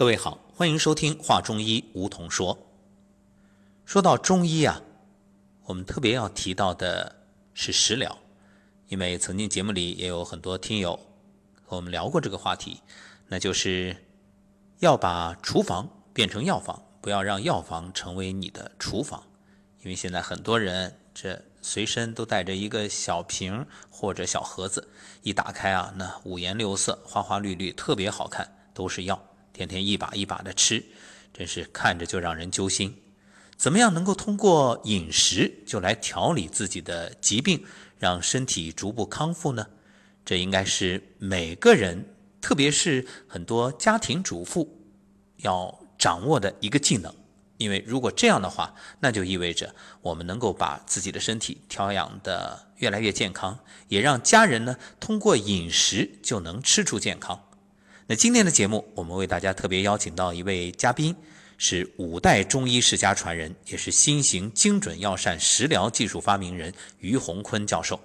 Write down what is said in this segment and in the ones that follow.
各位好，欢迎收听《话中医》，梧桐说。说到中医啊，我们特别要提到的是食疗，因为曾经节目里也有很多听友和我们聊过这个话题，那就是要把厨房变成药房，不要让药房成为你的厨房，因为现在很多人这随身都带着一个小瓶或者小盒子，一打开啊，那五颜六色、花花绿绿，特别好看，都是药。天天一把一把的吃，真是看着就让人揪心。怎么样能够通过饮食就来调理自己的疾病，让身体逐步康复呢？这应该是每个人，特别是很多家庭主妇要掌握的一个技能。因为如果这样的话，那就意味着我们能够把自己的身体调养的越来越健康，也让家人呢通过饮食就能吃出健康。那今天的节目，我们为大家特别邀请到一位嘉宾，是五代中医世家传人，也是新型精准药膳食疗技术发明人于洪坤教授。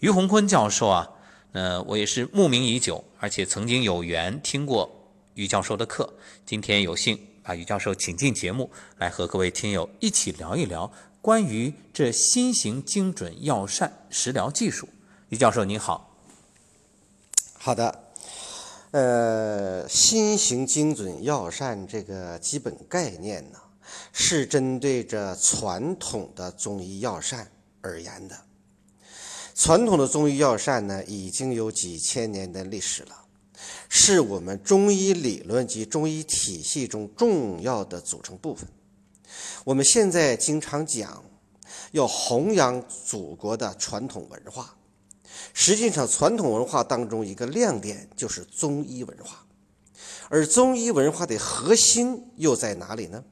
于洪坤教授啊，呃，我也是慕名已久，而且曾经有缘听过于教授的课。今天有幸把于教授请进节目，来和各位听友一起聊一聊关于这新型精准药膳食疗技术。于教授您好。好的。呃，新型精准药膳这个基本概念呢，是针对着传统的中医药膳而言的。传统的中医药膳呢，已经有几千年的历史了，是我们中医理论及中医体系中重要的组成部分。我们现在经常讲，要弘扬祖国的传统文化。实际上，传统文化当中一个亮点就是中医文化，而中医文化的核心又在哪里呢？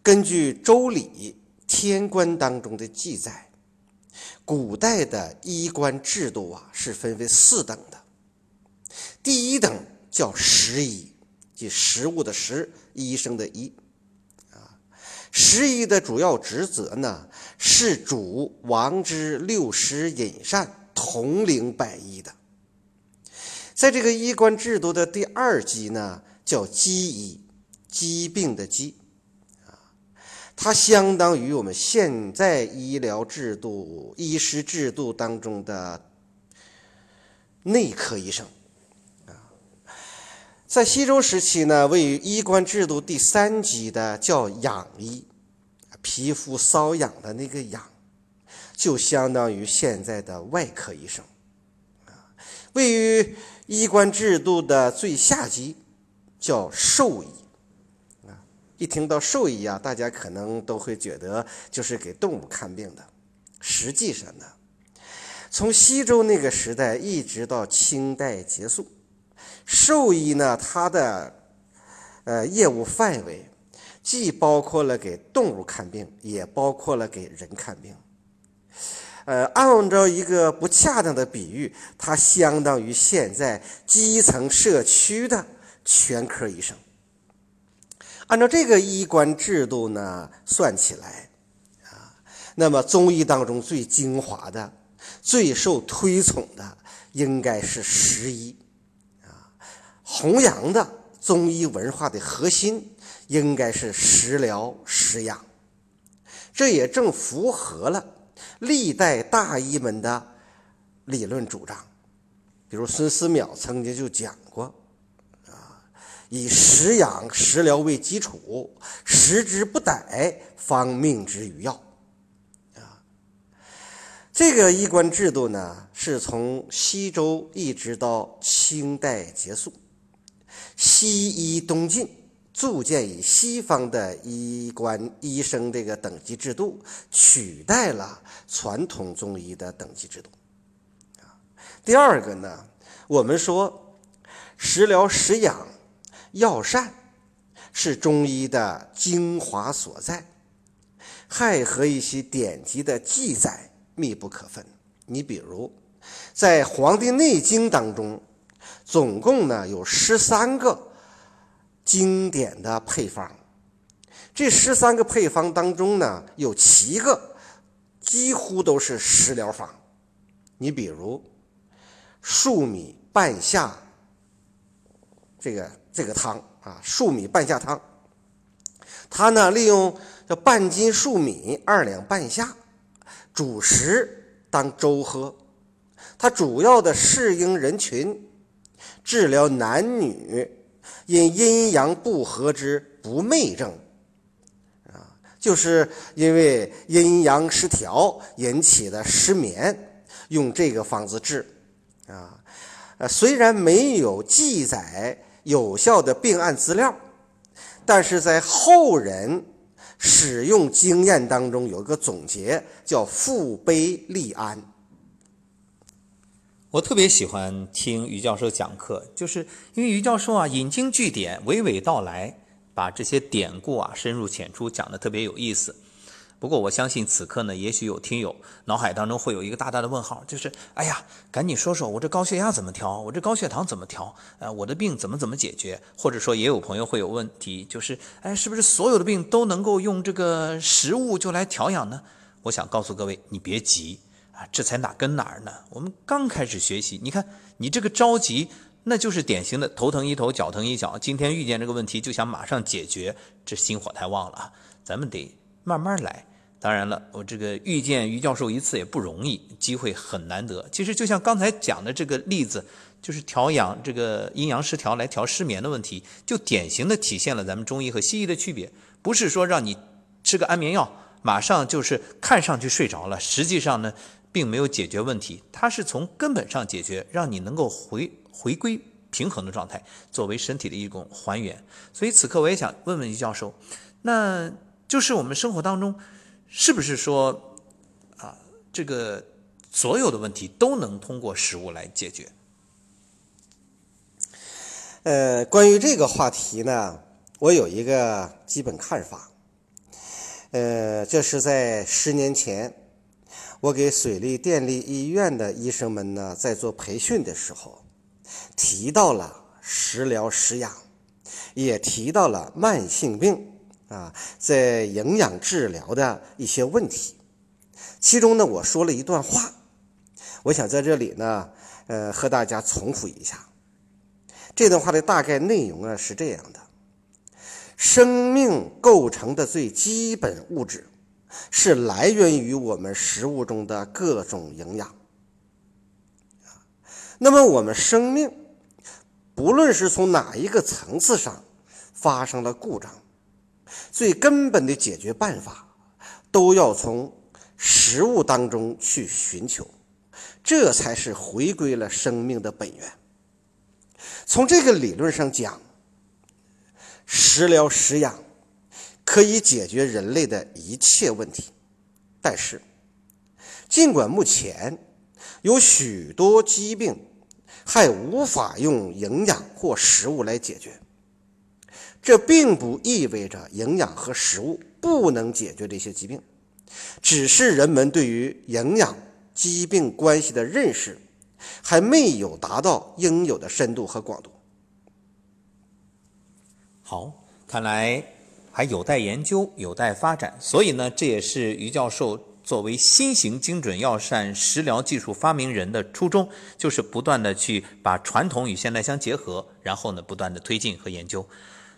根据《周礼·天官》当中的记载，古代的医官制度啊是分为四等的。第一等叫食医，即食物的食，医生的医。啊食医的主要职责呢，是主王之六食饮膳，统领百医的。在这个医官制度的第二级呢，叫疾医，疾病的疾，啊，它相当于我们现在医疗制度、医师制度当中的内科医生，啊，在西周时期呢，位于医官制度第三级的叫养医。皮肤瘙痒的那个痒，就相当于现在的外科医生，啊，位于医官制度的最下级，叫兽医，啊，一听到兽医啊，大家可能都会觉得就是给动物看病的，实际上呢，从西周那个时代一直到清代结束，兽医呢，它的呃业务范围。既包括了给动物看病，也包括了给人看病。呃，按照一个不恰当的比喻，它相当于现在基层社区的全科医生。按照这个医官制度呢，算起来啊，那么中医当中最精华的、最受推崇的，应该是十医啊，弘扬的中医文化的核心。应该是食疗食养，这也正符合了历代大医们的理论主张。比如孙思邈曾经就讲过：“啊，以食养食疗为基础，食之不逮，方命之于药。”啊，这个医官制度呢，是从西周一直到清代结束，西医东进。逐渐以西方的医官、医生这个等级制度取代了传统中医的等级制度。第二个呢，我们说食疗、食养、药膳是中医的精华所在，还和一些典籍的记载密不可分。你比如，在《黄帝内经》当中，总共呢有十三个。经典的配方，这十三个配方当中呢，有七个几乎都是食疗方。你比如，粟米半夏这个这个汤啊，粟米半夏汤。他呢，利用这半斤粟米二两半夏煮食当粥喝。它主要的适应人群，治疗男女因阴阳不和之不寐症。啊，就是因为阴阳失调引起的失眠，用这个方子治。啊，呃，虽然没有记载有效的病案资料。但是在后人使用经验当中有一个总结，叫腹悲利安。我特别喜欢听于教授讲课，就是因为于教授啊引经据典，娓娓道来，把这些典故啊深入浅出讲的特别有意思。不过我相信此刻呢，也许有听友脑海当中会有一个大大的问号，就是哎呀，赶紧说说我这高血压怎么调，我这高血糖怎么调？呃，我的病怎么怎么解决？或者说也有朋友会有问题，就是哎，是不是所有的病都能够用这个食物就来调养呢？我想告诉各位，你别急啊，这才哪跟哪儿呢？我们刚开始学习，你看你这个着急，那就是典型的头疼一头，脚疼一脚。今天遇见这个问题就想马上解决，这心火太旺了，咱们得慢慢来。当然了，我这个遇见于教授一次也不容易，机会很难得。其实就像刚才讲的这个例子，就是调养这个阴阳失调来调失眠的问题，就典型的体现了咱们中医和西医的区别。不是说让你吃个安眠药，马上就是看上去睡着了，实际上呢，并没有解决问题。它是从根本上解决，让你能够回回归平衡的状态，作为身体的一种还原。所以此刻我也想问问于教授，那就是我们生活当中。是不是说，啊，这个所有的问题都能通过食物来解决？呃，关于这个话题呢，我有一个基本看法。呃，这是在十年前，我给水利电力医院的医生们呢在做培训的时候，提到了食疗食养，也提到了慢性病。啊，在营养治疗的一些问题，其中呢，我说了一段话，我想在这里呢，呃，和大家重复一下。这段话的大概内容呢是这样的：生命构成的最基本物质，是来源于我们食物中的各种营养。那么我们生命，不论是从哪一个层次上发生了故障。最根本的解决办法，都要从食物当中去寻求，这才是回归了生命的本源。从这个理论上讲，食疗食养可以解决人类的一切问题。但是，尽管目前有许多疾病还无法用营养或食物来解决。这并不意味着营养和食物不能解决这些疾病，只是人们对于营养疾病关系的认识还没有达到应有的深度和广度。好，看来还有待研究，有待发展。所以呢，这也是于教授作为新型精准药膳食疗技术发明人的初衷，就是不断的去把传统与现代相结合，然后呢，不断的推进和研究。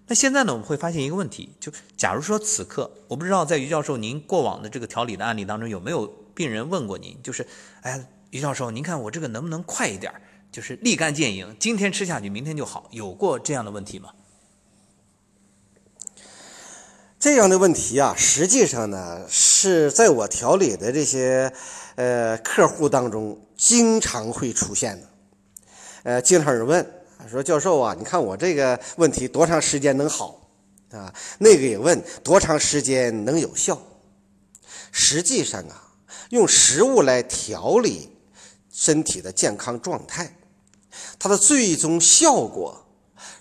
那现在呢，我们会发现一个问题，就假如说此刻，我不知道在于教授您过往的这个调理的案例当中有没有病人问过您，就是，哎，于教授，您看我这个能不能快一点，就是立竿见影，今天吃下去，明天就好，有过这样的问题吗？这样的问题啊，实际上呢，是在我调理的这些呃客户当中经常会出现的，呃，经常有人问。说教授啊，你看我这个问题多长时间能好啊？那个也问多长时间能有效？实际上啊，用食物来调理身体的健康状态，它的最终效果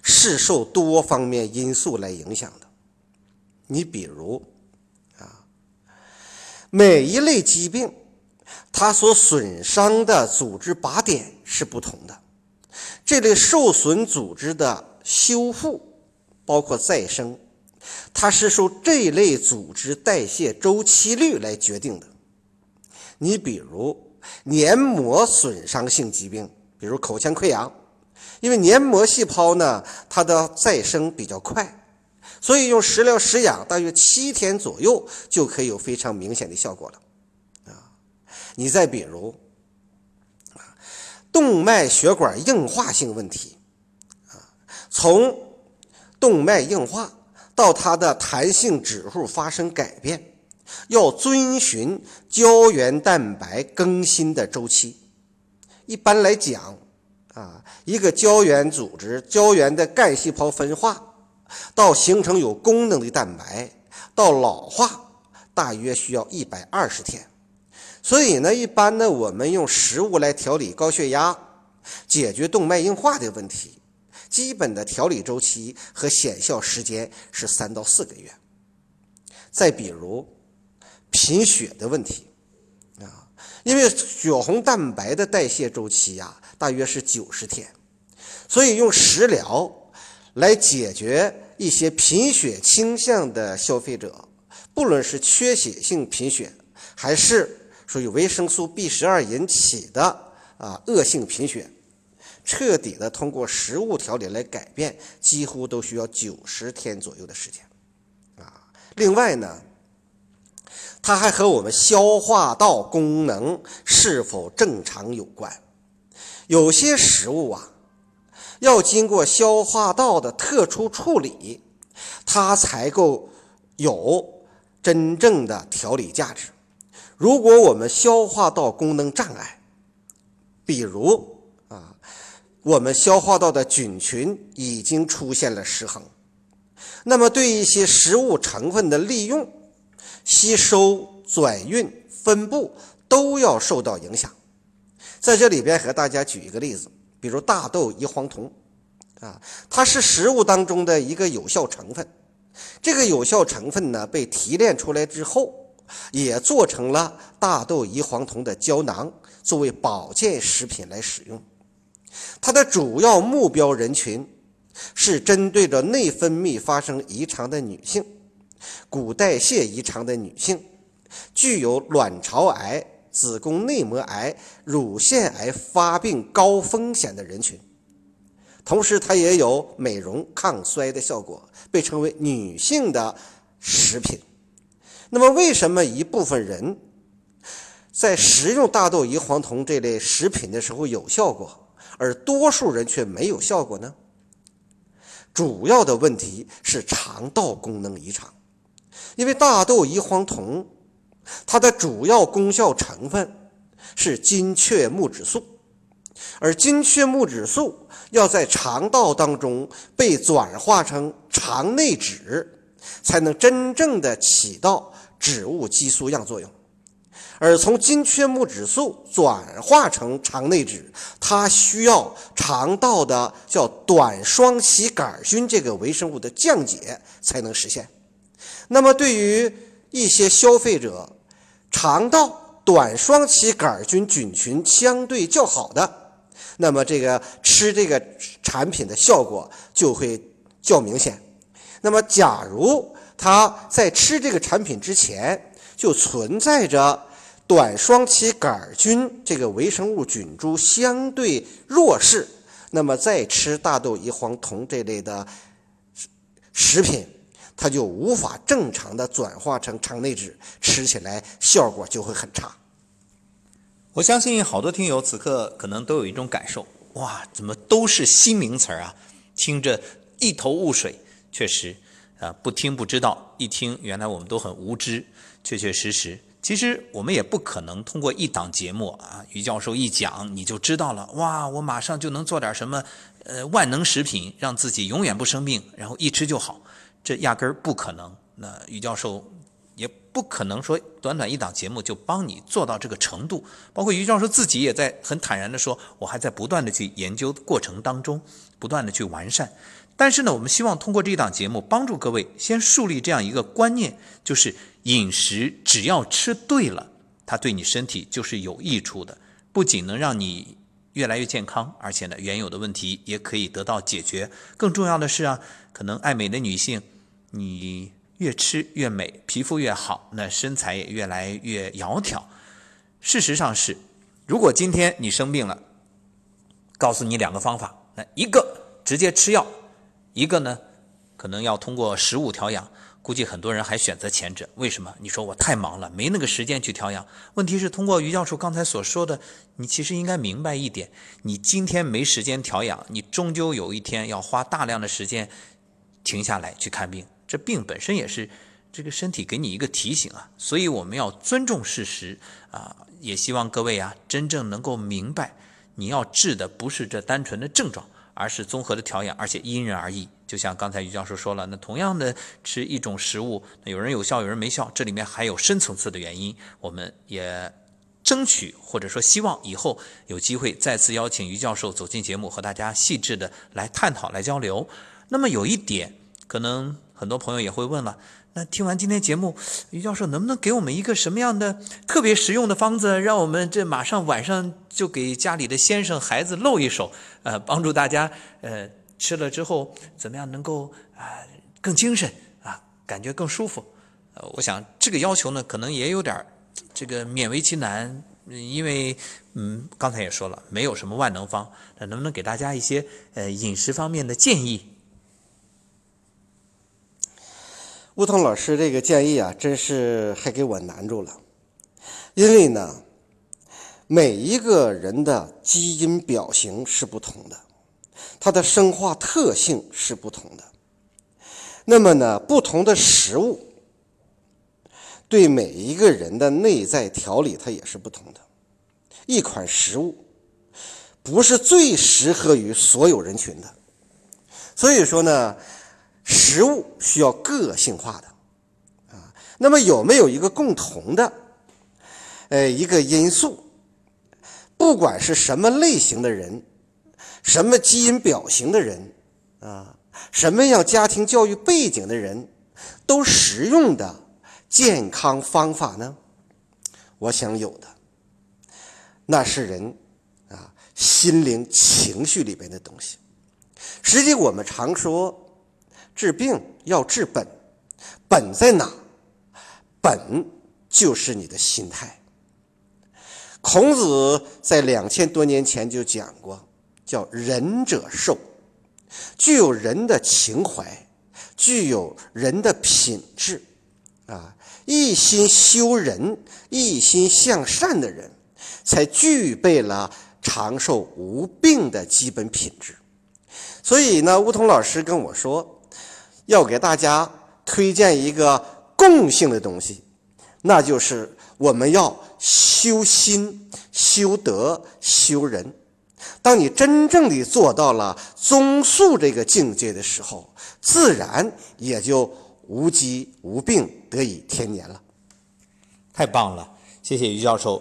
是受多方面因素来影响的。你比如啊，每一类疾病，它所损伤的组织靶点是不同的。这类受损组织的修复，包括再生，它是受这类组织代谢周期率来决定的。你比如黏膜损伤性疾病，比如口腔溃疡，因为黏膜细胞呢，它的再生比较快，所以用食疗食养大约七天左右就可以有非常明显的效果了。啊，你再比如，动脉血管硬化性问题，啊，从动脉硬化到它的弹性指数发生改变，要遵循胶原蛋白更新的周期。一般来讲，啊，一个胶原组织、胶原的干细胞分化，到形成有功能的蛋白，到老化，大约需要一百二十天。所以呢，一般呢，我们用食物来调理高血压，解决动脉硬化的问题，基本的调理周期和显效时间是三到四个月。再比如贫血的问题，啊，因为血红蛋白的代谢周期呀。大约是九十天，所以用食疗来解决一些贫血倾向的消费者，不论是缺血性贫血，还是属于维生素 B 十二引起的啊恶性贫血，彻底的通过食物调理来改变，几乎都需要九十天左右的时间啊。另外呢，它还和我们消化道功能是否正常有关。有些食物啊，要经过消化道的特殊处理，它才够有真正的调理价值。如果我们消化道功能障碍，比如啊，我们消化道的菌群已经出现了失衡，那么对一些食物成分的利用、吸收、转运、分布都要受到影响。在这里边和大家举一个例子，比如大豆异黄酮，啊，它是食物当中的一个有效成分。这个有效成分呢，被提炼出来之后，也做成了大豆异黄酮的胶囊，作为保健食品来使用。它的主要目标人群是针对着内分泌发生异常的女性、骨代谢异常的女性，具有卵巢癌。子宫内膜癌、乳腺癌发病高风险的人群，同时它也有美容抗衰的效果，被称为女性的食品。那么，为什么一部分人在食用大豆异黄酮这类食品的时候有效果，而多数人却没有效果呢？主要的问题是肠道功能异常，因为大豆异黄酮。它的主要功效成分是金雀木质素，而金雀木质素要在肠道当中被转化成肠内脂，才能真正的起到植物激素样作用。而从金雀木质素转化成肠内脂，它需要肠道的叫短双歧杆菌这个微生物的降解才能实现。那么对于一些消费者，肠道短双歧杆菌菌群相对较好的，那么这个吃这个产品的效果就会较明显。那么，假如他在吃这个产品之前就存在着短双歧杆菌这个微生物菌株相对弱势，那么再吃大豆异黄酮这类的食品。它就无法正常的转化成肠内脂，吃起来效果就会很差。我相信好多听友此刻可能都有一种感受：哇，怎么都是新名词啊？听着一头雾水。确实，啊，不听不知道，一听原来我们都很无知。确确实实，其实我们也不可能通过一档节目啊，于教授一讲你就知道了。哇，我马上就能做点什么，呃，万能食品，让自己永远不生病，然后一吃就好。这压根儿不可能。那于教授也不可能说短短一档节目就帮你做到这个程度。包括于教授自己也在很坦然的说，我还在不断的去研究过程当中，不断的去完善。但是呢，我们希望通过这一档节目帮助各位先树立这样一个观念，就是饮食只要吃对了，它对你身体就是有益处的，不仅能让你越来越健康，而且呢，原有的问题也可以得到解决。更重要的是啊，可能爱美的女性。你越吃越美，皮肤越好，那身材也越来越窈窕。事实上是，如果今天你生病了，告诉你两个方法，那一个直接吃药，一个呢可能要通过食物调养。估计很多人还选择前者，为什么？你说我太忙了，没那个时间去调养。问题是通过于教授刚才所说的，你其实应该明白一点：你今天没时间调养，你终究有一天要花大量的时间停下来去看病。这病本身也是这个身体给你一个提醒啊。所以我们要尊重事实啊，也希望各位啊真正能够明白，你要治的不是这单纯的症状。而是综合的调养，而且因人而异。就像刚才于教授说了，那同样的吃一种食物，那有人有效，有人没效，这里面还有深层次的原因。我们也争取或者说希望以后有机会再次邀请于教授走进节目，和大家细致的来探讨、来交流。那么有一点，可能很多朋友也会问了。那听完今天节目，于教授能不能给我们一个什么样的特别实用的方子，让我们这马上晚上就给家里的先生孩子露一手，呃，帮助大家呃吃了之后怎么样能够啊更精神啊感觉更舒服？呃，我想这个要求呢可能也有点这个勉为其难，因为嗯刚才也说了没有什么万能方，那能不能给大家一些呃饮食方面的建议？吴桐老师这个建议啊，真是还给我难住了。因为呢，每一个人的基因表型是不同的，它的生化特性是不同的。那么呢，不同的食物对每一个人的内在调理，它也是不同的。一款食物不是最适合于所有人群的，所以说呢。食物需要个性化的，啊，那么有没有一个共同的，呃，一个因素？不管是什么类型的人，什么基因表型的人，啊，什么样家庭教育背景的人，都实用的健康方法呢？我想有的，那是人啊心灵情绪里边的东西。实际我们常说。治病要治本，本在哪？本就是你的心态。孔子在两千多年前就讲过，叫仁者寿，具有人的情怀，具有人的品质，啊，一心修人、一心向善的人，才具备了长寿无病的基本品质。所以呢，梧桐老师跟我说。要给大家推荐一个共性的东西，那就是我们要修心、修德、修人。当你真正的做到了宗素这个境界的时候，自然也就无疾无病，得以天年了。太棒了，谢谢于教授，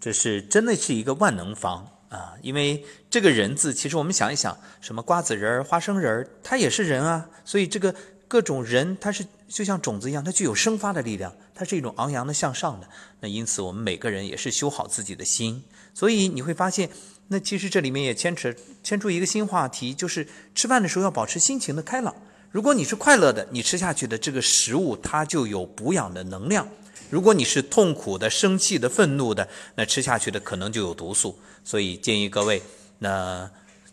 这是真的是一个万能方啊！因为这个人字，其实我们想一想，什么瓜子仁儿、花生仁儿，它也是人啊。所以这个。各种人，它是就像种子一样，它具有生发的力量，它是一种昂扬的向上的。那因此，我们每个人也是修好自己的心。所以你会发现，那其实这里面也牵扯牵出一个新话题，就是吃饭的时候要保持心情的开朗。如果你是快乐的，你吃下去的这个食物它就有补养的能量；如果你是痛苦的、生气的、愤怒的，那吃下去的可能就有毒素。所以建议各位，那。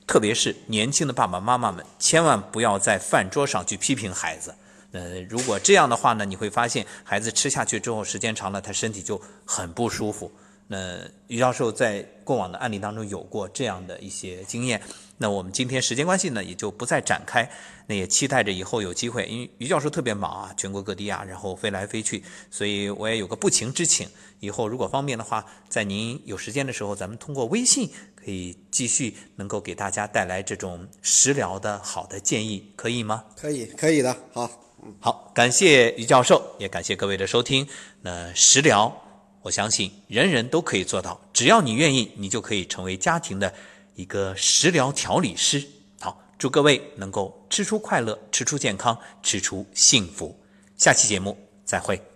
特别是年轻的爸爸妈妈们，千万不要在饭桌上去批评孩子。呃，如果这样的话呢，你会发现孩子吃下去之后，时间长了，他身体就很不舒服。那于教授在过往的案例当中有过这样的一些经验。那我们今天时间关系呢，也就不再展开。那也期待着以后有机会，因为于教授特别忙啊，全国各地啊，然后飞来飞去，所以我也有个不情之请。以后如果方便的话，在您有时间的时候，咱们通过微信可以继续能够给大家带来这种食疗的好的建议，可以吗？可以，可以的。好，好，感谢于教授，也感谢各位的收听。那食疗。我相信人人都可以做到，只要你愿意，你就可以成为家庭的一个食疗调理师。好，祝各位能够吃出快乐，吃出健康，吃出幸福。下期节目再会。